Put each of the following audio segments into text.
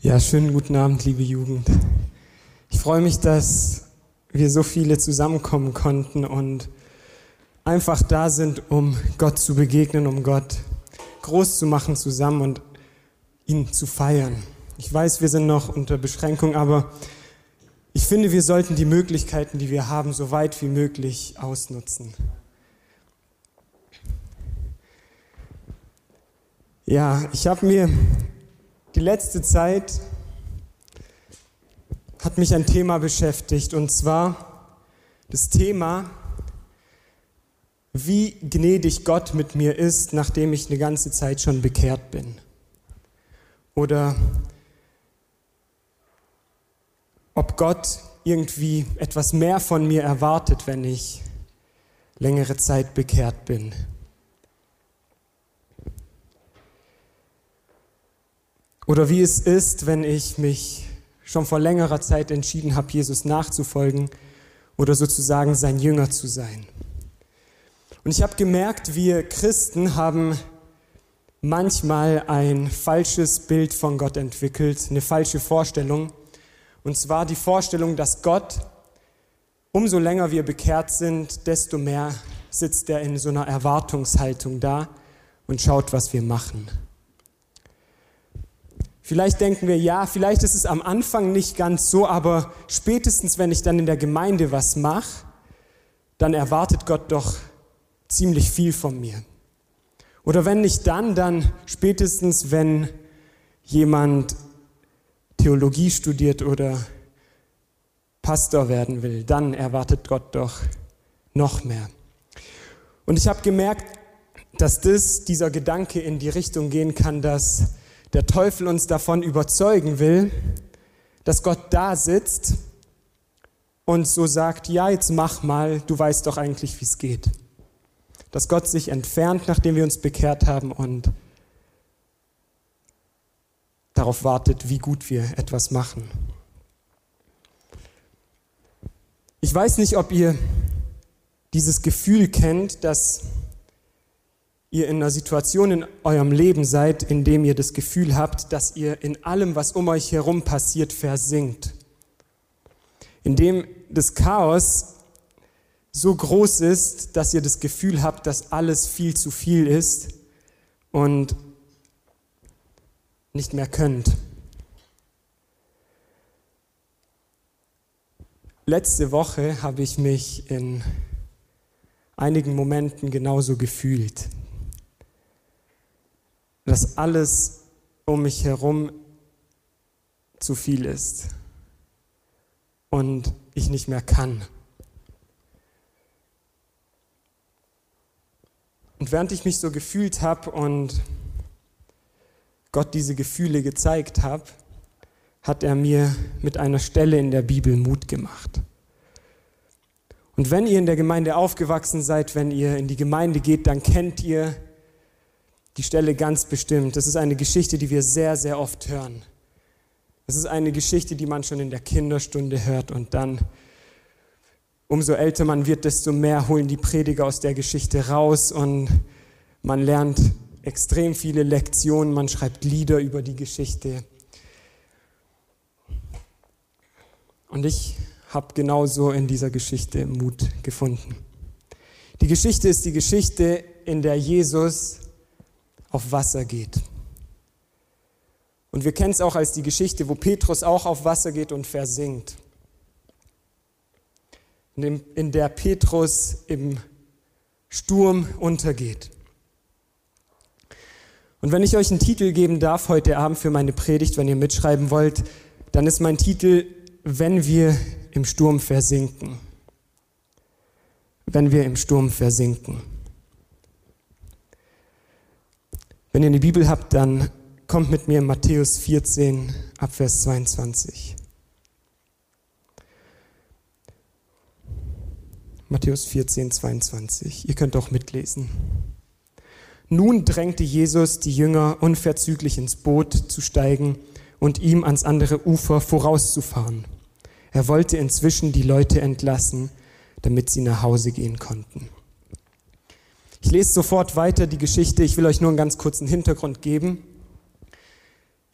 Ja, schönen guten Abend, liebe Jugend. Ich freue mich, dass wir so viele zusammenkommen konnten und einfach da sind, um Gott zu begegnen, um Gott groß zu machen zusammen und ihn zu feiern. Ich weiß, wir sind noch unter Beschränkung, aber ich finde, wir sollten die Möglichkeiten, die wir haben, so weit wie möglich ausnutzen. Ja, ich habe mir die letzte Zeit hat mich ein Thema beschäftigt und zwar das Thema, wie gnädig Gott mit mir ist, nachdem ich eine ganze Zeit schon bekehrt bin. Oder ob Gott irgendwie etwas mehr von mir erwartet, wenn ich längere Zeit bekehrt bin. Oder wie es ist, wenn ich mich schon vor längerer Zeit entschieden habe, Jesus nachzufolgen oder sozusagen sein Jünger zu sein. Und ich habe gemerkt, wir Christen haben manchmal ein falsches Bild von Gott entwickelt, eine falsche Vorstellung. Und zwar die Vorstellung, dass Gott, umso länger wir bekehrt sind, desto mehr sitzt er in so einer Erwartungshaltung da und schaut, was wir machen. Vielleicht denken wir, ja, vielleicht ist es am Anfang nicht ganz so, aber spätestens, wenn ich dann in der Gemeinde was mache, dann erwartet Gott doch ziemlich viel von mir. Oder wenn nicht dann, dann spätestens, wenn jemand Theologie studiert oder Pastor werden will, dann erwartet Gott doch noch mehr. Und ich habe gemerkt, dass das, dieser Gedanke in die Richtung gehen kann, dass der Teufel uns davon überzeugen will, dass Gott da sitzt und so sagt, ja, jetzt mach mal, du weißt doch eigentlich, wie es geht. Dass Gott sich entfernt, nachdem wir uns bekehrt haben und darauf wartet, wie gut wir etwas machen. Ich weiß nicht, ob ihr dieses Gefühl kennt, dass ihr in einer Situation in eurem Leben seid, in dem ihr das Gefühl habt, dass ihr in allem, was um euch herum passiert, versinkt. In dem das Chaos so groß ist, dass ihr das Gefühl habt, dass alles viel zu viel ist und nicht mehr könnt. Letzte Woche habe ich mich in einigen Momenten genauso gefühlt dass alles um mich herum zu viel ist und ich nicht mehr kann. Und während ich mich so gefühlt habe und Gott diese Gefühle gezeigt habe, hat er mir mit einer Stelle in der Bibel Mut gemacht. Und wenn ihr in der Gemeinde aufgewachsen seid, wenn ihr in die Gemeinde geht, dann kennt ihr die Stelle ganz bestimmt. Das ist eine Geschichte, die wir sehr, sehr oft hören. Das ist eine Geschichte, die man schon in der Kinderstunde hört und dann, umso älter man wird, desto mehr holen die Prediger aus der Geschichte raus und man lernt extrem viele Lektionen, man schreibt Lieder über die Geschichte. Und ich habe genauso in dieser Geschichte Mut gefunden. Die Geschichte ist die Geschichte, in der Jesus auf Wasser geht. Und wir kennen es auch als die Geschichte, wo Petrus auch auf Wasser geht und versinkt. In der Petrus im Sturm untergeht. Und wenn ich euch einen Titel geben darf heute Abend für meine Predigt, wenn ihr mitschreiben wollt, dann ist mein Titel, wenn wir im Sturm versinken. Wenn wir im Sturm versinken. Wenn ihr eine Bibel habt, dann kommt mit mir in Matthäus 14 Abvers 22. Matthäus 14, 22. Ihr könnt auch mitlesen. Nun drängte Jesus die Jünger unverzüglich ins Boot zu steigen und ihm ans andere Ufer vorauszufahren. Er wollte inzwischen die Leute entlassen, damit sie nach Hause gehen konnten. Ich lese sofort weiter die Geschichte. Ich will euch nur einen ganz kurzen Hintergrund geben.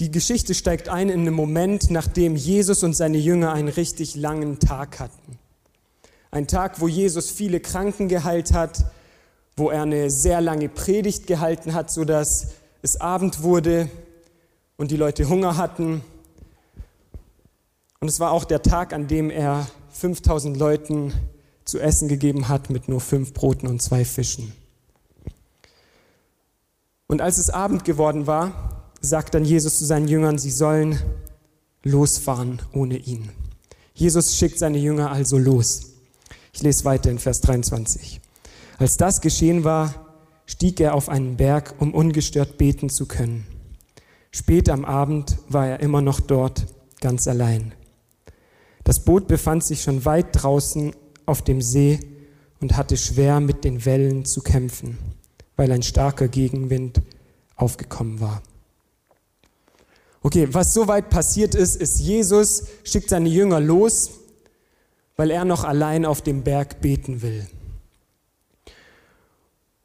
Die Geschichte steigt ein in einen Moment, nachdem Jesus und seine Jünger einen richtig langen Tag hatten. Ein Tag, wo Jesus viele Kranken geheilt hat, wo er eine sehr lange Predigt gehalten hat, sodass es Abend wurde und die Leute Hunger hatten. Und es war auch der Tag, an dem er 5000 Leuten zu essen gegeben hat mit nur fünf Broten und zwei Fischen. Und als es Abend geworden war, sagt dann Jesus zu seinen Jüngern, sie sollen losfahren ohne ihn. Jesus schickt seine Jünger also los. Ich lese weiter in Vers 23. Als das geschehen war, stieg er auf einen Berg, um ungestört beten zu können. Spät am Abend war er immer noch dort, ganz allein. Das Boot befand sich schon weit draußen auf dem See und hatte schwer mit den Wellen zu kämpfen, weil ein starker Gegenwind aufgekommen war. Okay, was soweit passiert ist, ist, Jesus schickt seine Jünger los, weil er noch allein auf dem Berg beten will.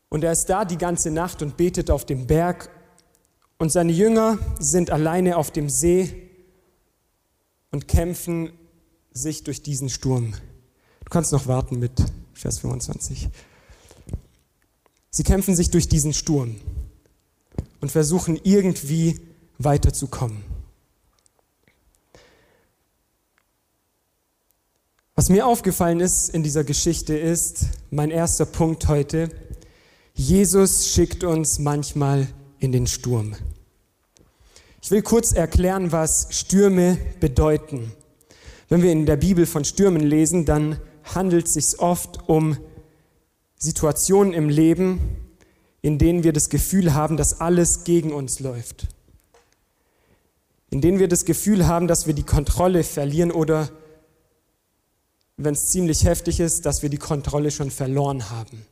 Und er ist da die ganze Nacht und betet auf dem Berg. Und seine Jünger sind alleine auf dem See und kämpfen sich durch diesen Sturm. Du kannst noch warten mit Vers 25. Sie kämpfen sich durch diesen Sturm und versuchen irgendwie weiterzukommen. Was mir aufgefallen ist in dieser Geschichte ist, mein erster Punkt heute, Jesus schickt uns manchmal in den Sturm. Ich will kurz erklären, was Stürme bedeuten. Wenn wir in der Bibel von Stürmen lesen, dann handelt es sich oft um Situationen im Leben, in denen wir das Gefühl haben, dass alles gegen uns läuft. In denen wir das Gefühl haben, dass wir die Kontrolle verlieren oder, wenn es ziemlich heftig ist, dass wir die Kontrolle schon verloren haben.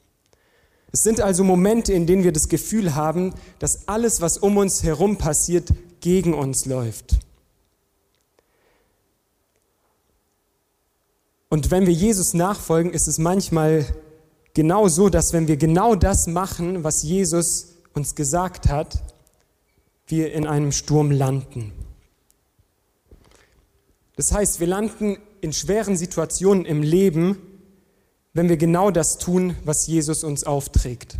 Es sind also Momente, in denen wir das Gefühl haben, dass alles, was um uns herum passiert, gegen uns läuft. Und wenn wir Jesus nachfolgen, ist es manchmal genau so, dass wenn wir genau das machen, was Jesus uns gesagt hat, wir in einem Sturm landen. Das heißt, wir landen in schweren Situationen im Leben, wenn wir genau das tun, was Jesus uns aufträgt.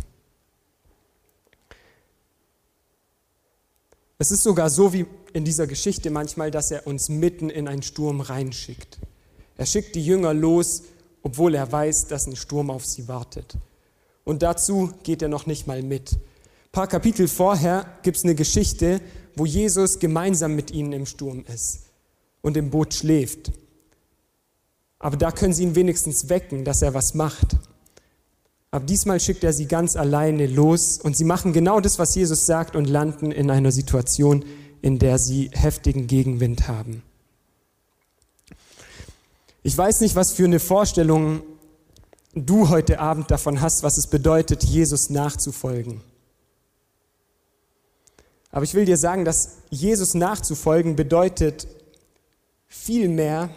Es ist sogar so wie in dieser Geschichte manchmal, dass er uns mitten in einen Sturm reinschickt. Er schickt die Jünger los, obwohl er weiß, dass ein Sturm auf sie wartet. Und dazu geht er noch nicht mal mit. Ein paar Kapitel vorher gibt es eine Geschichte, wo Jesus gemeinsam mit ihnen im Sturm ist und im Boot schläft. Aber da können sie ihn wenigstens wecken, dass er was macht. Aber diesmal schickt er sie ganz alleine los und sie machen genau das, was Jesus sagt und landen in einer Situation, in der sie heftigen Gegenwind haben. Ich weiß nicht, was für eine Vorstellung du heute Abend davon hast, was es bedeutet, Jesus nachzufolgen. Aber ich will dir sagen, dass Jesus nachzufolgen bedeutet viel mehr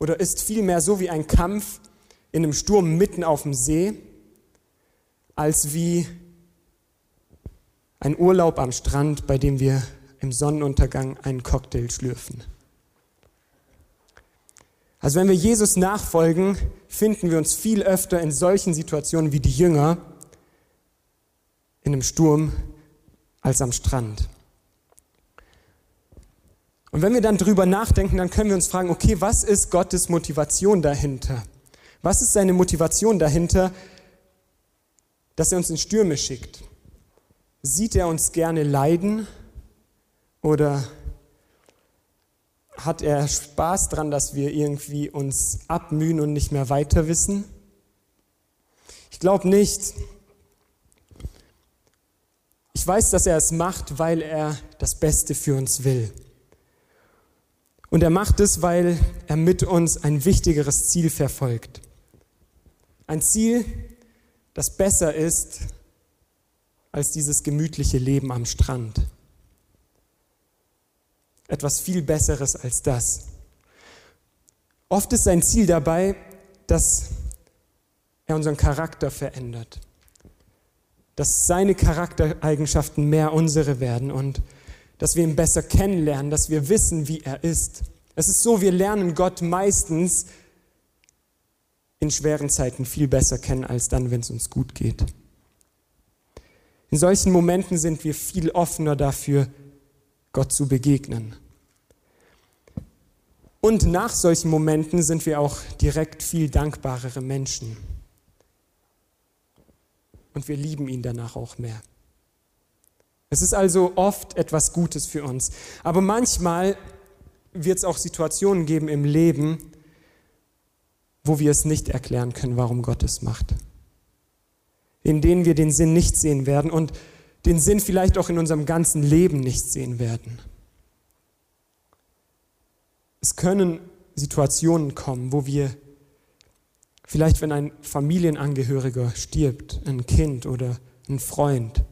oder ist vielmehr so wie ein Kampf in einem Sturm mitten auf dem See, als wie ein Urlaub am Strand, bei dem wir im Sonnenuntergang einen Cocktail schlürfen. Also wenn wir Jesus nachfolgen, finden wir uns viel öfter in solchen Situationen wie die Jünger in einem Sturm als am Strand. Und wenn wir dann drüber nachdenken, dann können wir uns fragen, okay, was ist Gottes Motivation dahinter? Was ist seine Motivation dahinter, dass er uns in Stürme schickt? Sieht er uns gerne leiden oder hat er Spaß dran, dass wir irgendwie uns abmühen und nicht mehr weiter wissen? Ich glaube nicht. Ich weiß, dass er es macht, weil er das Beste für uns will. Und er macht es, weil er mit uns ein wichtigeres Ziel verfolgt. Ein Ziel, das besser ist als dieses gemütliche Leben am Strand. Etwas viel Besseres als das. Oft ist sein Ziel dabei, dass er unseren Charakter verändert. Dass seine Charaktereigenschaften mehr unsere werden und dass wir ihn besser kennenlernen, dass wir wissen, wie er ist. Es ist so, wir lernen Gott meistens in schweren Zeiten viel besser kennen als dann, wenn es uns gut geht. In solchen Momenten sind wir viel offener dafür, Gott zu begegnen. Und nach solchen Momenten sind wir auch direkt viel dankbarere Menschen. Und wir lieben ihn danach auch mehr. Es ist also oft etwas Gutes für uns. Aber manchmal wird es auch Situationen geben im Leben, wo wir es nicht erklären können, warum Gott es macht. In denen wir den Sinn nicht sehen werden und den Sinn vielleicht auch in unserem ganzen Leben nicht sehen werden. Es können Situationen kommen, wo wir vielleicht, wenn ein Familienangehöriger stirbt, ein Kind oder ein Freund,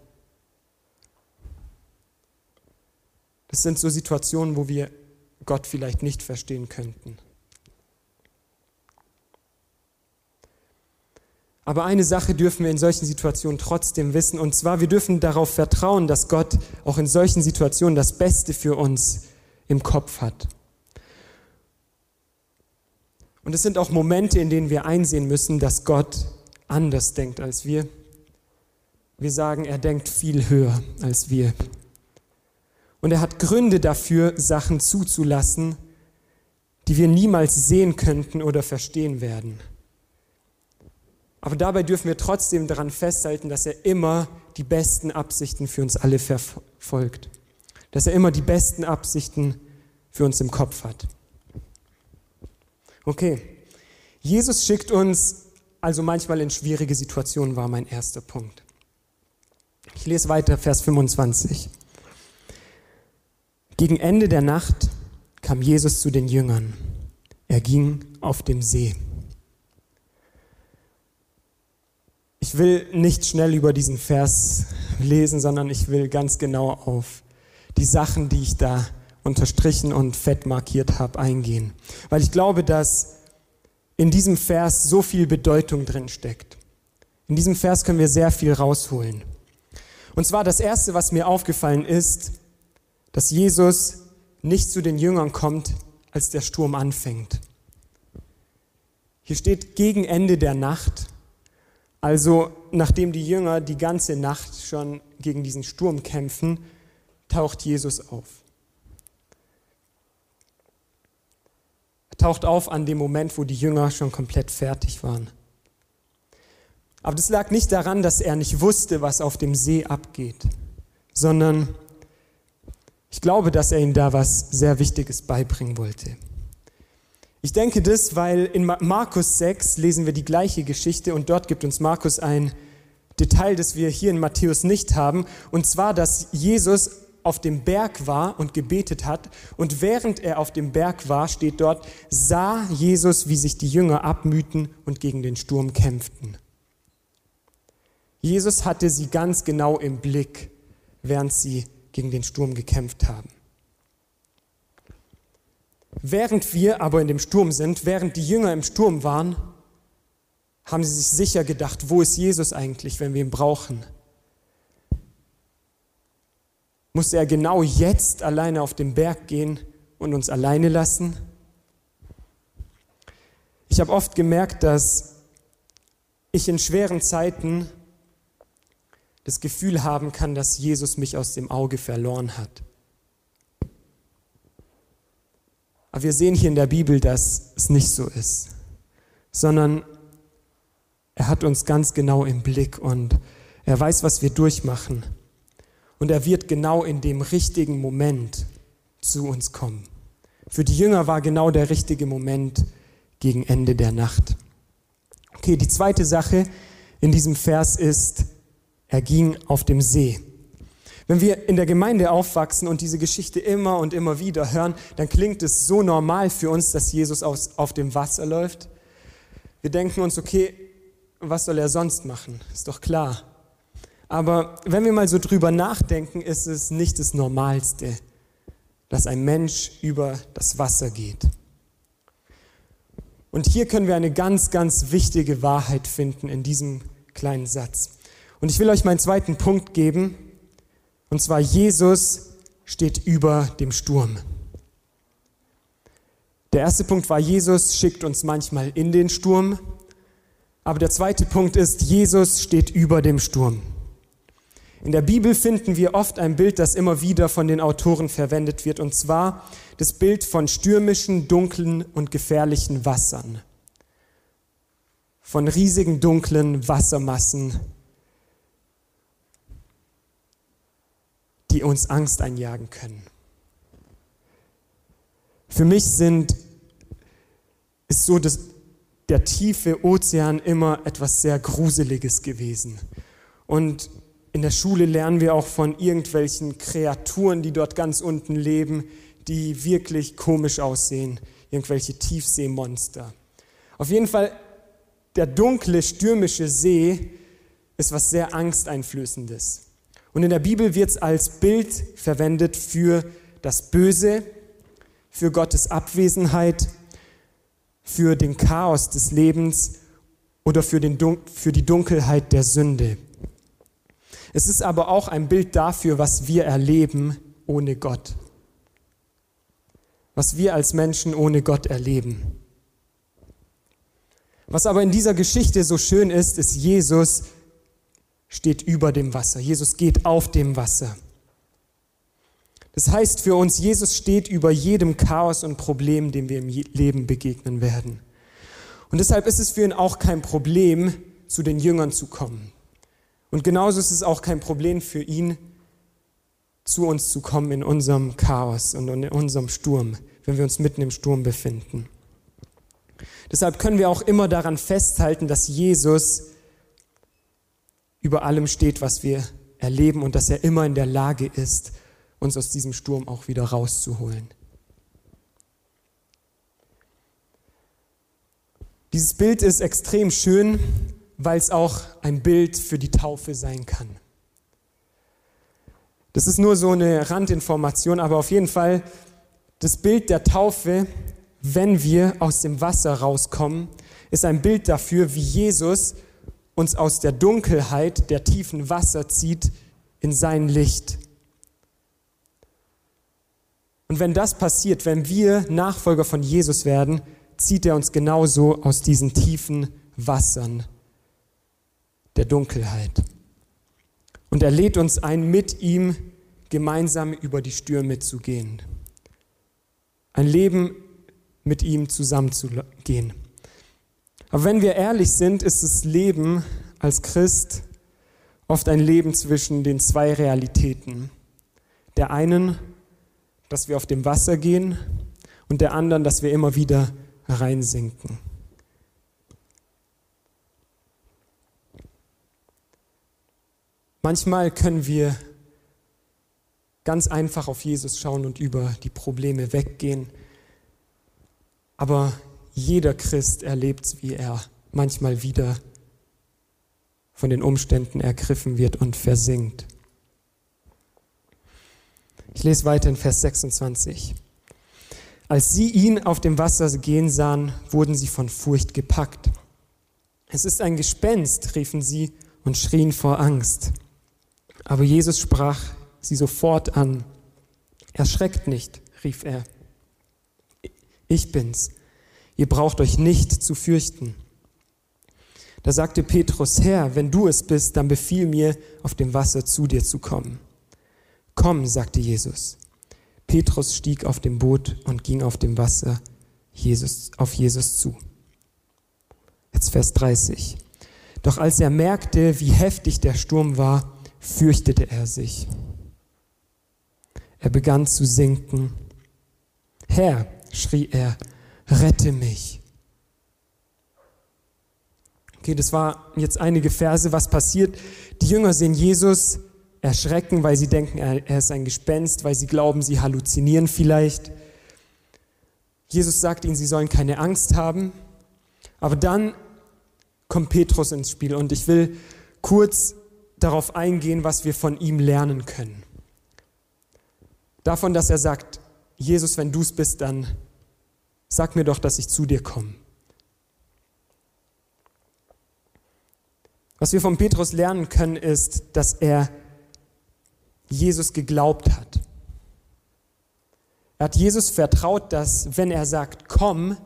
das sind so Situationen, wo wir Gott vielleicht nicht verstehen könnten. Aber eine Sache dürfen wir in solchen Situationen trotzdem wissen, und zwar, wir dürfen darauf vertrauen, dass Gott auch in solchen Situationen das Beste für uns im Kopf hat. Und es sind auch Momente, in denen wir einsehen müssen, dass Gott anders denkt als wir. Wir sagen, er denkt viel höher als wir. Und er hat Gründe dafür, Sachen zuzulassen, die wir niemals sehen könnten oder verstehen werden. Aber dabei dürfen wir trotzdem daran festhalten, dass er immer die besten Absichten für uns alle verfolgt. Dass er immer die besten Absichten für uns im Kopf hat. Okay, Jesus schickt uns also manchmal in schwierige Situationen, war mein erster Punkt. Ich lese weiter, Vers 25. Gegen Ende der Nacht kam Jesus zu den Jüngern. Er ging auf dem See. Ich will nicht schnell über diesen Vers lesen, sondern ich will ganz genau auf die Sachen, die ich da unterstrichen und fett markiert habe, eingehen. Weil ich glaube, dass in diesem Vers so viel Bedeutung drin steckt. In diesem Vers können wir sehr viel rausholen. Und zwar das Erste, was mir aufgefallen ist, dass Jesus nicht zu den Jüngern kommt, als der Sturm anfängt. Hier steht gegen Ende der Nacht also nachdem die Jünger die ganze Nacht schon gegen diesen Sturm kämpfen, taucht Jesus auf. Er taucht auf an dem Moment, wo die Jünger schon komplett fertig waren. Aber das lag nicht daran, dass er nicht wusste, was auf dem See abgeht, sondern ich glaube, dass er ihnen da was sehr Wichtiges beibringen wollte. Ich denke das, weil in Markus 6 lesen wir die gleiche Geschichte und dort gibt uns Markus ein Detail, das wir hier in Matthäus nicht haben, und zwar, dass Jesus auf dem Berg war und gebetet hat und während er auf dem Berg war, steht dort, sah Jesus, wie sich die Jünger abmühten und gegen den Sturm kämpften. Jesus hatte sie ganz genau im Blick, während sie gegen den Sturm gekämpft haben. Während wir aber in dem Sturm sind, während die Jünger im Sturm waren, haben sie sich sicher gedacht, wo ist Jesus eigentlich, wenn wir ihn brauchen? Muss er genau jetzt alleine auf den Berg gehen und uns alleine lassen? Ich habe oft gemerkt, dass ich in schweren Zeiten das Gefühl haben kann, dass Jesus mich aus dem Auge verloren hat. Aber wir sehen hier in der Bibel, dass es nicht so ist, sondern er hat uns ganz genau im Blick und er weiß, was wir durchmachen. Und er wird genau in dem richtigen Moment zu uns kommen. Für die Jünger war genau der richtige Moment gegen Ende der Nacht. Okay, die zweite Sache in diesem Vers ist, er ging auf dem See. Wenn wir in der Gemeinde aufwachsen und diese Geschichte immer und immer wieder hören, dann klingt es so normal für uns, dass Jesus aus, auf dem Wasser läuft. Wir denken uns, okay, was soll er sonst machen? Ist doch klar. Aber wenn wir mal so drüber nachdenken, ist es nicht das Normalste, dass ein Mensch über das Wasser geht. Und hier können wir eine ganz, ganz wichtige Wahrheit finden in diesem kleinen Satz. Und ich will euch meinen zweiten Punkt geben, und zwar Jesus steht über dem Sturm. Der erste Punkt war, Jesus schickt uns manchmal in den Sturm. Aber der zweite Punkt ist, Jesus steht über dem Sturm. In der Bibel finden wir oft ein Bild, das immer wieder von den Autoren verwendet wird, und zwar das Bild von stürmischen, dunklen und gefährlichen Wassern. Von riesigen, dunklen Wassermassen, die uns Angst einjagen können. Für mich sind, ist so das, der tiefe Ozean immer etwas sehr Gruseliges gewesen. Und in der Schule lernen wir auch von irgendwelchen Kreaturen, die dort ganz unten leben, die wirklich komisch aussehen, irgendwelche Tiefseemonster. Auf jeden Fall, der dunkle, stürmische See ist was sehr Angsteinflößendes. Und in der Bibel wird es als Bild verwendet für das Böse, für Gottes Abwesenheit, für den Chaos des Lebens oder für, den Dun für die Dunkelheit der Sünde. Es ist aber auch ein Bild dafür, was wir erleben ohne Gott. Was wir als Menschen ohne Gott erleben. Was aber in dieser Geschichte so schön ist, ist, Jesus steht über dem Wasser. Jesus geht auf dem Wasser. Das heißt für uns, Jesus steht über jedem Chaos und Problem, dem wir im Leben begegnen werden. Und deshalb ist es für ihn auch kein Problem, zu den Jüngern zu kommen. Und genauso ist es auch kein Problem für ihn, zu uns zu kommen in unserem Chaos und in unserem Sturm, wenn wir uns mitten im Sturm befinden. Deshalb können wir auch immer daran festhalten, dass Jesus über allem steht, was wir erleben und dass er immer in der Lage ist, uns aus diesem Sturm auch wieder rauszuholen. Dieses Bild ist extrem schön, weil es auch ein Bild für die Taufe sein kann. Das ist nur so eine Randinformation, aber auf jeden Fall das Bild der Taufe, wenn wir aus dem Wasser rauskommen, ist ein Bild dafür, wie Jesus uns aus der Dunkelheit der tiefen Wasser zieht in sein Licht. Und wenn das passiert, wenn wir Nachfolger von Jesus werden, zieht er uns genauso aus diesen tiefen Wassern der Dunkelheit. Und er lädt uns ein, mit ihm gemeinsam über die Stürme zu gehen. Ein Leben mit ihm zusammenzugehen. Aber wenn wir ehrlich sind, ist das Leben als Christ oft ein Leben zwischen den zwei Realitäten. Der einen dass wir auf dem Wasser gehen und der anderen, dass wir immer wieder reinsinken. Manchmal können wir ganz einfach auf Jesus schauen und über die Probleme weggehen. Aber jeder Christ erlebt, wie er manchmal wieder von den Umständen ergriffen wird und versinkt. Ich lese weiter in Vers 26. Als sie ihn auf dem Wasser gehen sahen, wurden sie von Furcht gepackt. Es ist ein Gespenst, riefen sie und schrien vor Angst. Aber Jesus sprach sie sofort an. Erschreckt nicht, rief er. Ich bin's. Ihr braucht euch nicht zu fürchten. Da sagte Petrus, Herr, wenn du es bist, dann befiehl mir, auf dem Wasser zu dir zu kommen. Komm, sagte Jesus. Petrus stieg auf dem Boot und ging auf dem Wasser Jesus, auf Jesus zu. Jetzt Vers 30. Doch als er merkte, wie heftig der Sturm war, fürchtete er sich. Er begann zu sinken. Herr, schrie er, rette mich. Okay, das war jetzt einige Verse. Was passiert? Die Jünger sehen Jesus, erschrecken, weil sie denken, er, ist ein Gespenst, weil sie glauben, sie halluzinieren vielleicht. Jesus sagt ihnen, sie sollen keine Angst haben. Aber dann kommt Petrus ins Spiel und ich will kurz darauf eingehen, was wir von ihm lernen können. Davon, dass er sagt, Jesus, wenn du es bist, dann sag mir doch, dass ich zu dir komme. Was wir von Petrus lernen können, ist, dass er Jesus geglaubt hat. Er hat Jesus vertraut, dass wenn er sagt, komm,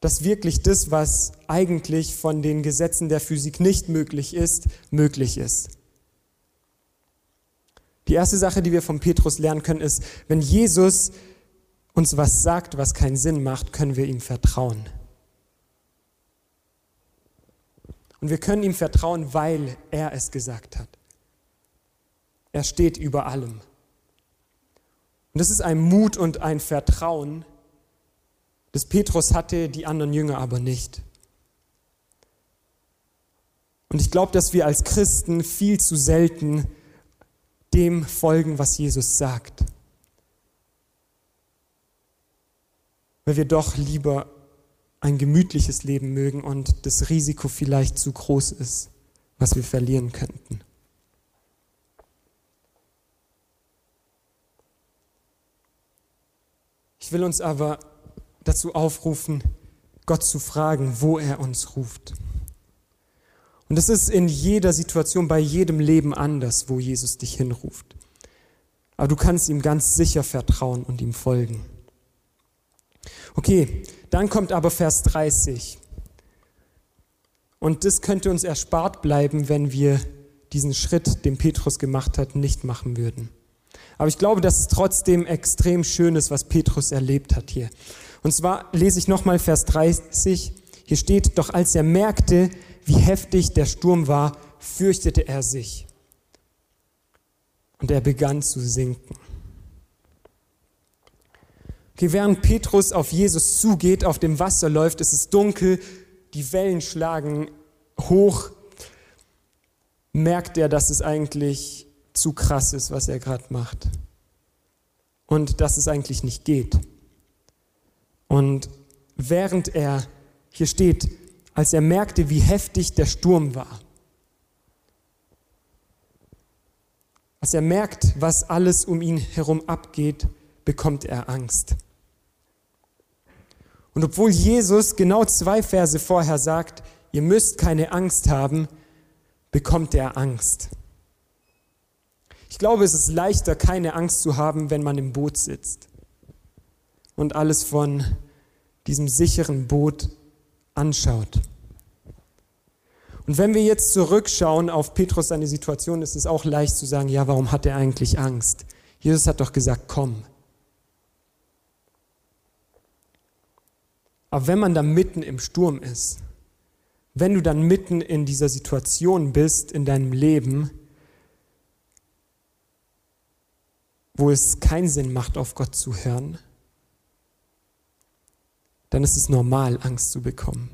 dass wirklich das, was eigentlich von den Gesetzen der Physik nicht möglich ist, möglich ist. Die erste Sache, die wir von Petrus lernen können, ist, wenn Jesus uns was sagt, was keinen Sinn macht, können wir ihm vertrauen. Und wir können ihm vertrauen, weil er es gesagt hat. Er steht über allem. Und das ist ein Mut und ein Vertrauen, das Petrus hatte, die anderen Jünger aber nicht. Und ich glaube, dass wir als Christen viel zu selten dem folgen, was Jesus sagt. Weil wir doch lieber ein gemütliches Leben mögen und das Risiko vielleicht zu groß ist, was wir verlieren könnten. Ich will uns aber dazu aufrufen, Gott zu fragen, wo er uns ruft. Und es ist in jeder Situation, bei jedem Leben anders, wo Jesus dich hinruft. Aber du kannst ihm ganz sicher vertrauen und ihm folgen. Okay, dann kommt aber Vers 30. Und das könnte uns erspart bleiben, wenn wir diesen Schritt, den Petrus gemacht hat, nicht machen würden. Aber ich glaube, dass es trotzdem extrem schön ist, was Petrus erlebt hat hier. Und zwar lese ich nochmal Vers 30. Hier steht, doch als er merkte, wie heftig der Sturm war, fürchtete er sich. Und er begann zu sinken. Okay, während Petrus auf Jesus zugeht, auf dem Wasser läuft, ist es dunkel, die Wellen schlagen hoch, merkt er, dass es eigentlich zu krass ist, was er gerade macht. Und dass es eigentlich nicht geht. Und während er hier steht, als er merkte, wie heftig der Sturm war, als er merkt, was alles um ihn herum abgeht, bekommt er Angst. Und obwohl Jesus genau zwei Verse vorher sagt, ihr müsst keine Angst haben, bekommt er Angst. Ich glaube, es ist leichter, keine Angst zu haben, wenn man im Boot sitzt und alles von diesem sicheren Boot anschaut. Und wenn wir jetzt zurückschauen auf Petrus seine Situation, ist es auch leicht zu sagen, ja, warum hat er eigentlich Angst? Jesus hat doch gesagt, komm. Aber wenn man da mitten im Sturm ist, wenn du dann mitten in dieser Situation bist in deinem Leben, wo es keinen Sinn macht, auf Gott zu hören, dann ist es normal, Angst zu bekommen.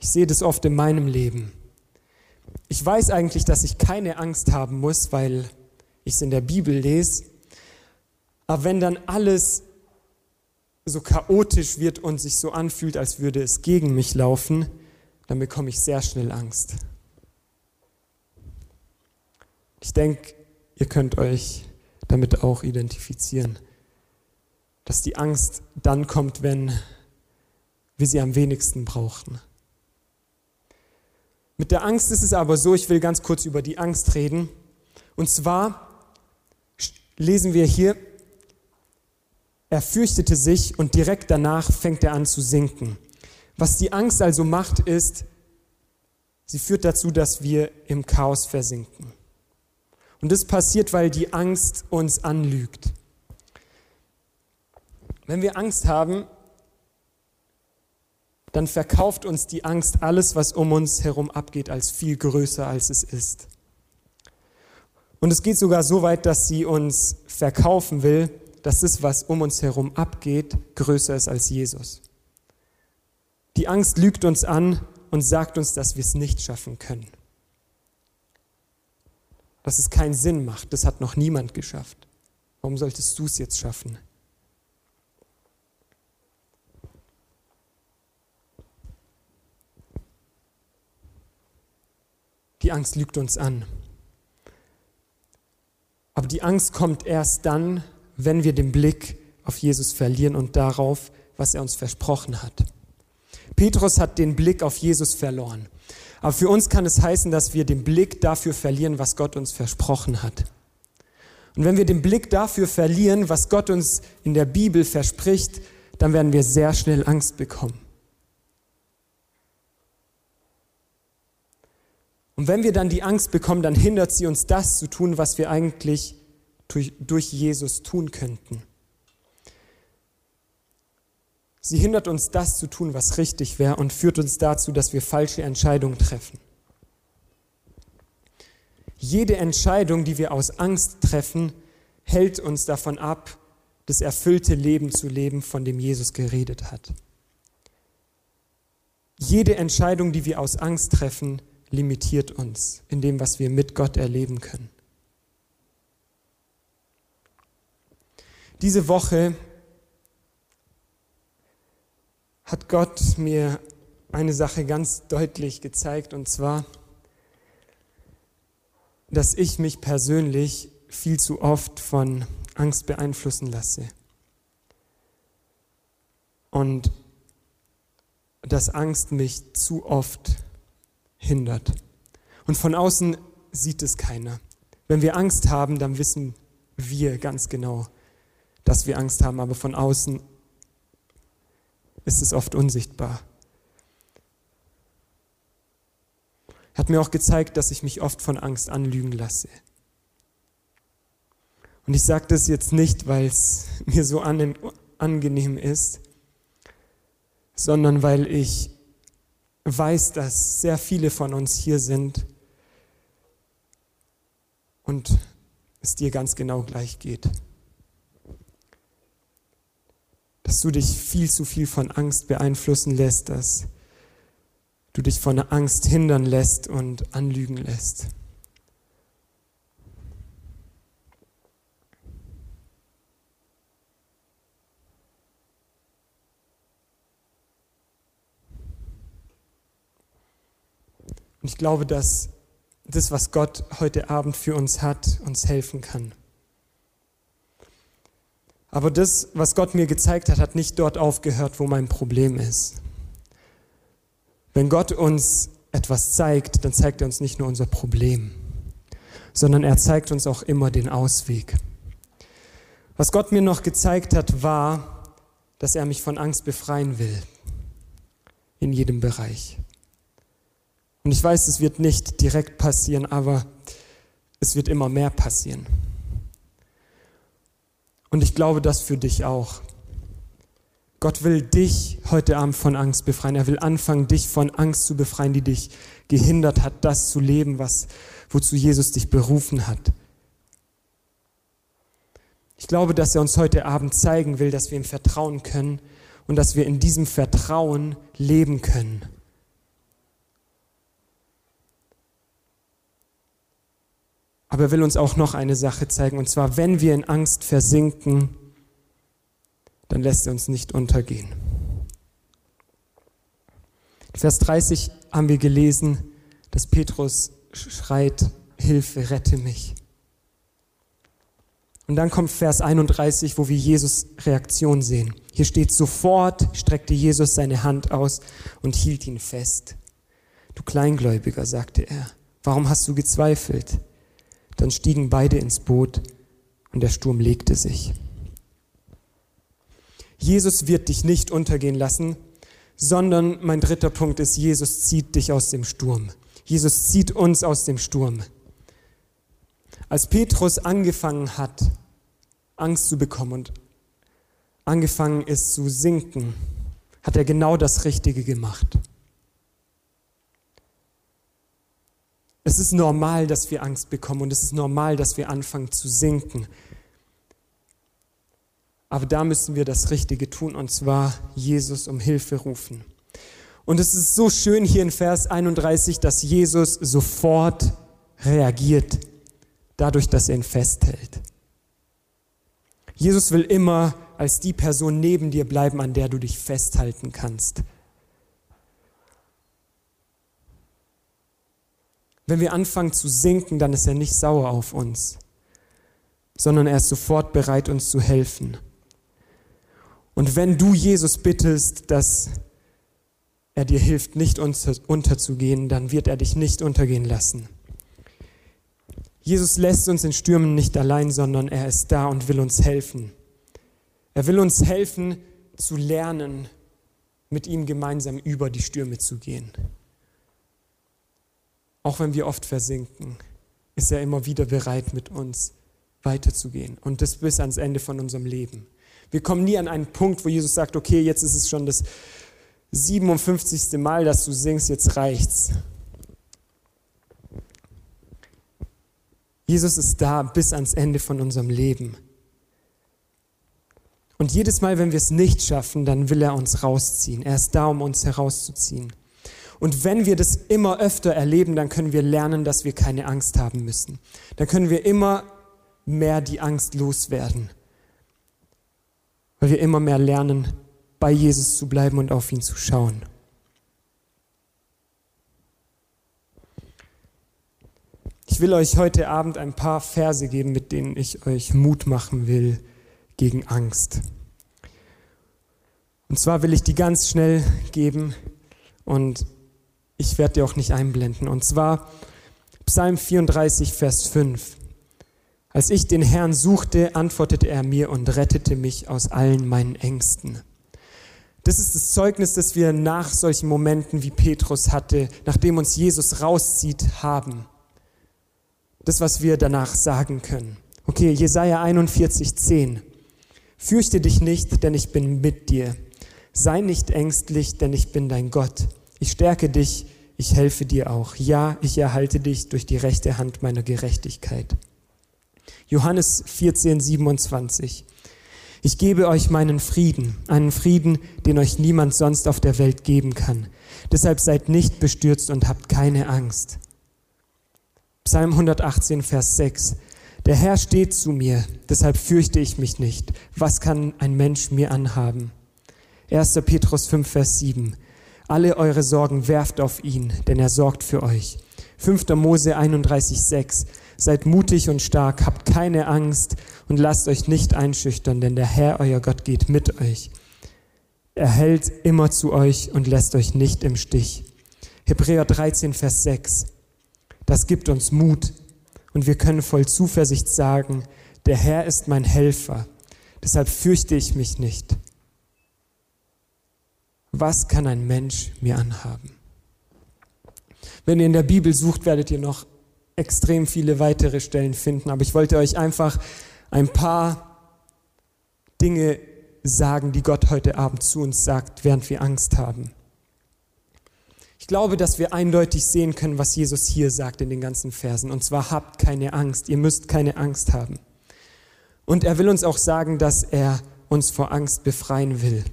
Ich sehe das oft in meinem Leben. Ich weiß eigentlich, dass ich keine Angst haben muss, weil ich es in der Bibel lese. Aber wenn dann alles so chaotisch wird und sich so anfühlt, als würde es gegen mich laufen, dann bekomme ich sehr schnell Angst. Ich denke, ihr könnt euch damit auch identifizieren dass die Angst dann kommt, wenn wir sie am wenigsten brauchen. Mit der Angst ist es aber so, ich will ganz kurz über die Angst reden. Und zwar lesen wir hier, er fürchtete sich und direkt danach fängt er an zu sinken. Was die Angst also macht, ist, sie führt dazu, dass wir im Chaos versinken. Und das passiert, weil die Angst uns anlügt. Wenn wir Angst haben, dann verkauft uns die Angst alles, was um uns herum abgeht, als viel größer, als es ist. Und es geht sogar so weit, dass sie uns verkaufen will, dass das, was um uns herum abgeht, größer ist als Jesus. Die Angst lügt uns an und sagt uns, dass wir es nicht schaffen können. Dass es keinen Sinn macht. Das hat noch niemand geschafft. Warum solltest du es jetzt schaffen? Die Angst lügt uns an. Aber die Angst kommt erst dann, wenn wir den Blick auf Jesus verlieren und darauf, was er uns versprochen hat. Petrus hat den Blick auf Jesus verloren. Aber für uns kann es heißen, dass wir den Blick dafür verlieren, was Gott uns versprochen hat. Und wenn wir den Blick dafür verlieren, was Gott uns in der Bibel verspricht, dann werden wir sehr schnell Angst bekommen. Und wenn wir dann die Angst bekommen, dann hindert sie uns das zu tun, was wir eigentlich durch, durch Jesus tun könnten. Sie hindert uns das zu tun, was richtig wäre und führt uns dazu, dass wir falsche Entscheidungen treffen. Jede Entscheidung, die wir aus Angst treffen, hält uns davon ab, das erfüllte Leben zu leben, von dem Jesus geredet hat. Jede Entscheidung, die wir aus Angst treffen, limitiert uns in dem, was wir mit Gott erleben können. Diese Woche hat Gott mir eine Sache ganz deutlich gezeigt, und zwar, dass ich mich persönlich viel zu oft von Angst beeinflussen lasse. Und dass Angst mich zu oft hindert. Und von außen sieht es keiner. Wenn wir Angst haben, dann wissen wir ganz genau, dass wir Angst haben, aber von außen ist es oft unsichtbar. Hat mir auch gezeigt, dass ich mich oft von Angst anlügen lasse. Und ich sage das jetzt nicht, weil es mir so angenehm ist, sondern weil ich weiß, dass sehr viele von uns hier sind und es dir ganz genau gleich geht. Dass du dich viel zu viel von Angst beeinflussen lässt, dass du dich von Angst hindern lässt und anlügen lässt. Und ich glaube, dass das, was Gott heute Abend für uns hat, uns helfen kann. Aber das, was Gott mir gezeigt hat, hat nicht dort aufgehört, wo mein Problem ist. Wenn Gott uns etwas zeigt, dann zeigt er uns nicht nur unser Problem, sondern er zeigt uns auch immer den Ausweg. Was Gott mir noch gezeigt hat, war, dass er mich von Angst befreien will. In jedem Bereich. Und ich weiß, es wird nicht direkt passieren, aber es wird immer mehr passieren. Und ich glaube das für dich auch. Gott will dich heute Abend von Angst befreien. Er will anfangen, dich von Angst zu befreien, die dich gehindert hat, das zu leben, was, wozu Jesus dich berufen hat. Ich glaube, dass er uns heute Abend zeigen will, dass wir ihm vertrauen können und dass wir in diesem Vertrauen leben können. Aber er will uns auch noch eine Sache zeigen, und zwar, wenn wir in Angst versinken, dann lässt er uns nicht untergehen. Vers 30 haben wir gelesen, dass Petrus schreit, Hilfe, rette mich. Und dann kommt Vers 31, wo wir Jesus Reaktion sehen. Hier steht, sofort streckte Jesus seine Hand aus und hielt ihn fest. Du Kleingläubiger, sagte er, warum hast du gezweifelt? Dann stiegen beide ins Boot und der Sturm legte sich. Jesus wird dich nicht untergehen lassen, sondern mein dritter Punkt ist, Jesus zieht dich aus dem Sturm. Jesus zieht uns aus dem Sturm. Als Petrus angefangen hat, Angst zu bekommen und angefangen ist zu sinken, hat er genau das Richtige gemacht. Es ist normal, dass wir Angst bekommen und es ist normal, dass wir anfangen zu sinken. Aber da müssen wir das Richtige tun und zwar Jesus um Hilfe rufen. Und es ist so schön hier in Vers 31, dass Jesus sofort reagiert, dadurch, dass er ihn festhält. Jesus will immer als die Person neben dir bleiben, an der du dich festhalten kannst. Wenn wir anfangen zu sinken, dann ist er nicht sauer auf uns, sondern er ist sofort bereit, uns zu helfen. Und wenn du Jesus bittest, dass er dir hilft, nicht unterzugehen, dann wird er dich nicht untergehen lassen. Jesus lässt uns in Stürmen nicht allein, sondern er ist da und will uns helfen. Er will uns helfen zu lernen, mit ihm gemeinsam über die Stürme zu gehen. Auch wenn wir oft versinken, ist er immer wieder bereit, mit uns weiterzugehen. Und das bis ans Ende von unserem Leben. Wir kommen nie an einen Punkt, wo Jesus sagt, okay, jetzt ist es schon das 57. Mal, dass du singst, jetzt reicht's. Jesus ist da bis ans Ende von unserem Leben. Und jedes Mal, wenn wir es nicht schaffen, dann will er uns rausziehen. Er ist da, um uns herauszuziehen. Und wenn wir das immer öfter erleben, dann können wir lernen, dass wir keine Angst haben müssen. Dann können wir immer mehr die Angst loswerden. Weil wir immer mehr lernen, bei Jesus zu bleiben und auf ihn zu schauen. Ich will euch heute Abend ein paar Verse geben, mit denen ich euch Mut machen will gegen Angst. Und zwar will ich die ganz schnell geben und ich werde die auch nicht einblenden. Und zwar Psalm 34, Vers 5. Als ich den Herrn suchte, antwortete er mir und rettete mich aus allen meinen Ängsten. Das ist das Zeugnis, das wir nach solchen Momenten wie Petrus hatte, nachdem uns Jesus rauszieht, haben. Das, was wir danach sagen können. Okay, Jesaja 41, 10. Fürchte dich nicht, denn ich bin mit dir. Sei nicht ängstlich, denn ich bin dein Gott. Ich stärke dich, ich helfe dir auch. Ja, ich erhalte dich durch die rechte Hand meiner Gerechtigkeit. Johannes 14, 27. Ich gebe euch meinen Frieden, einen Frieden, den euch niemand sonst auf der Welt geben kann. Deshalb seid nicht bestürzt und habt keine Angst. Psalm 118, Vers 6. Der Herr steht zu mir, deshalb fürchte ich mich nicht. Was kann ein Mensch mir anhaben? 1. Petrus 5, Vers 7. Alle eure Sorgen werft auf ihn, denn er sorgt für euch. 5. Mose 31, 6. Seid mutig und stark, habt keine Angst und lasst euch nicht einschüchtern, denn der Herr, euer Gott, geht mit euch. Er hält immer zu euch und lässt euch nicht im Stich. Hebräer 13, Vers 6. Das gibt uns Mut und wir können voll Zuversicht sagen, der Herr ist mein Helfer, deshalb fürchte ich mich nicht. Was kann ein Mensch mir anhaben? Wenn ihr in der Bibel sucht, werdet ihr noch extrem viele weitere Stellen finden, aber ich wollte euch einfach ein paar Dinge sagen, die Gott heute Abend zu uns sagt, während wir Angst haben. Ich glaube, dass wir eindeutig sehen können, was Jesus hier sagt in den ganzen Versen. Und zwar habt keine Angst, ihr müsst keine Angst haben. Und er will uns auch sagen, dass er uns vor Angst befreien will.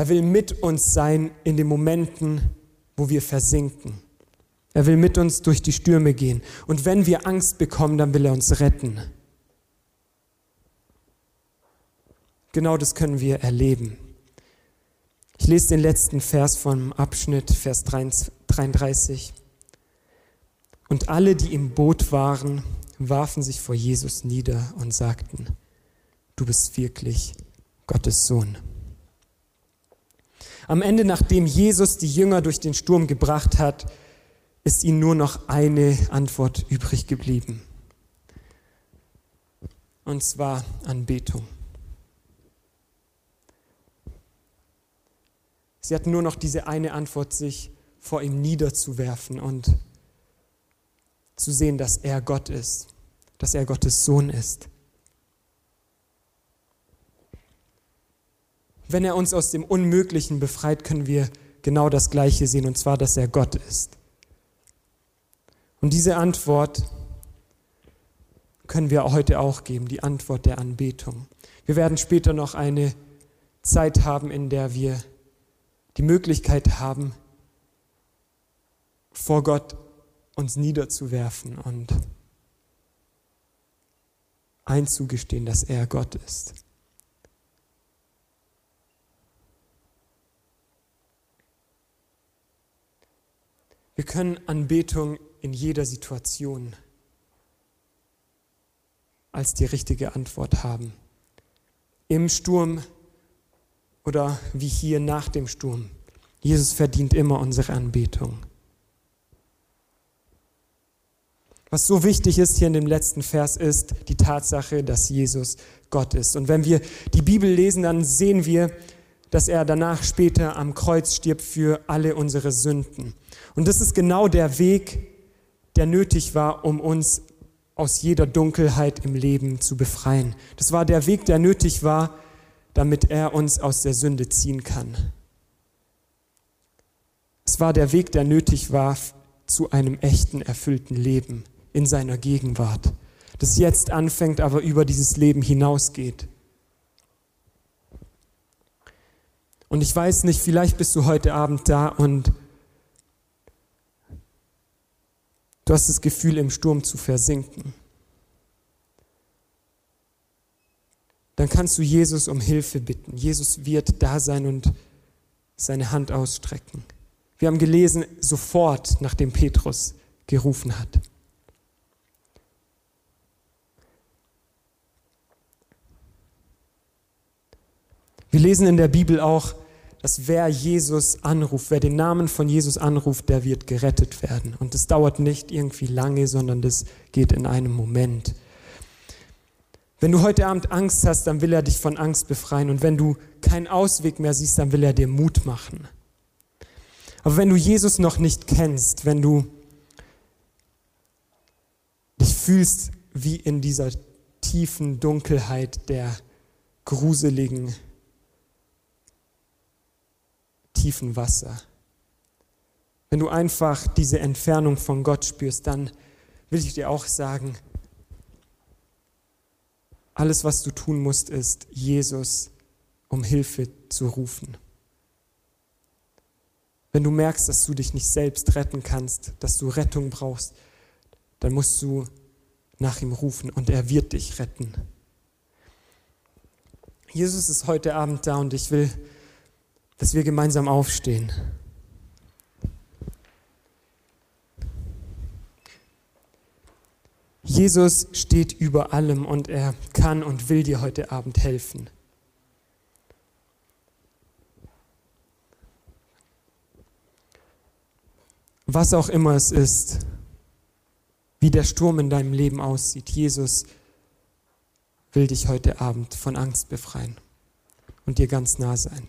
Er will mit uns sein in den Momenten, wo wir versinken. Er will mit uns durch die Stürme gehen. Und wenn wir Angst bekommen, dann will er uns retten. Genau das können wir erleben. Ich lese den letzten Vers vom Abschnitt, Vers 33. Und alle, die im Boot waren, warfen sich vor Jesus nieder und sagten, du bist wirklich Gottes Sohn. Am Ende, nachdem Jesus die Jünger durch den Sturm gebracht hat, ist ihnen nur noch eine Antwort übrig geblieben. Und zwar Anbetung. Sie hatten nur noch diese eine Antwort, sich vor ihm niederzuwerfen und zu sehen, dass er Gott ist, dass er Gottes Sohn ist. Wenn er uns aus dem Unmöglichen befreit, können wir genau das Gleiche sehen, und zwar, dass er Gott ist. Und diese Antwort können wir heute auch geben, die Antwort der Anbetung. Wir werden später noch eine Zeit haben, in der wir die Möglichkeit haben, vor Gott uns niederzuwerfen und einzugestehen, dass er Gott ist. Wir können Anbetung in jeder Situation als die richtige Antwort haben. Im Sturm, oder wie hier nach dem Sturm. Jesus verdient immer unsere Anbetung. Was so wichtig ist hier in dem letzten Vers ist die Tatsache, dass Jesus Gott ist. Und wenn wir die Bibel lesen, dann sehen wir, dass er danach später am Kreuz stirbt für alle unsere Sünden. Und das ist genau der Weg, der nötig war, um uns aus jeder Dunkelheit im Leben zu befreien. Das war der Weg, der nötig war, damit er uns aus der Sünde ziehen kann. Es war der Weg, der nötig war zu einem echten, erfüllten Leben in seiner Gegenwart, das jetzt anfängt, aber über dieses Leben hinausgeht. Und ich weiß nicht, vielleicht bist du heute Abend da und du hast das Gefühl, im Sturm zu versinken. Dann kannst du Jesus um Hilfe bitten. Jesus wird da sein und seine Hand ausstrecken. Wir haben gelesen, sofort nachdem Petrus gerufen hat. Wir lesen in der Bibel auch, dass wer Jesus anruft, wer den Namen von Jesus anruft, der wird gerettet werden. Und das dauert nicht irgendwie lange, sondern das geht in einem Moment. Wenn du heute Abend Angst hast, dann will er dich von Angst befreien. Und wenn du keinen Ausweg mehr siehst, dann will er dir Mut machen. Aber wenn du Jesus noch nicht kennst, wenn du dich fühlst wie in dieser tiefen Dunkelheit der gruseligen tiefen Wasser. Wenn du einfach diese Entfernung von Gott spürst, dann will ich dir auch sagen, alles, was du tun musst, ist, Jesus um Hilfe zu rufen. Wenn du merkst, dass du dich nicht selbst retten kannst, dass du Rettung brauchst, dann musst du nach ihm rufen und er wird dich retten. Jesus ist heute Abend da und ich will dass wir gemeinsam aufstehen. Jesus steht über allem und er kann und will dir heute Abend helfen. Was auch immer es ist, wie der Sturm in deinem Leben aussieht, Jesus will dich heute Abend von Angst befreien und dir ganz nah sein.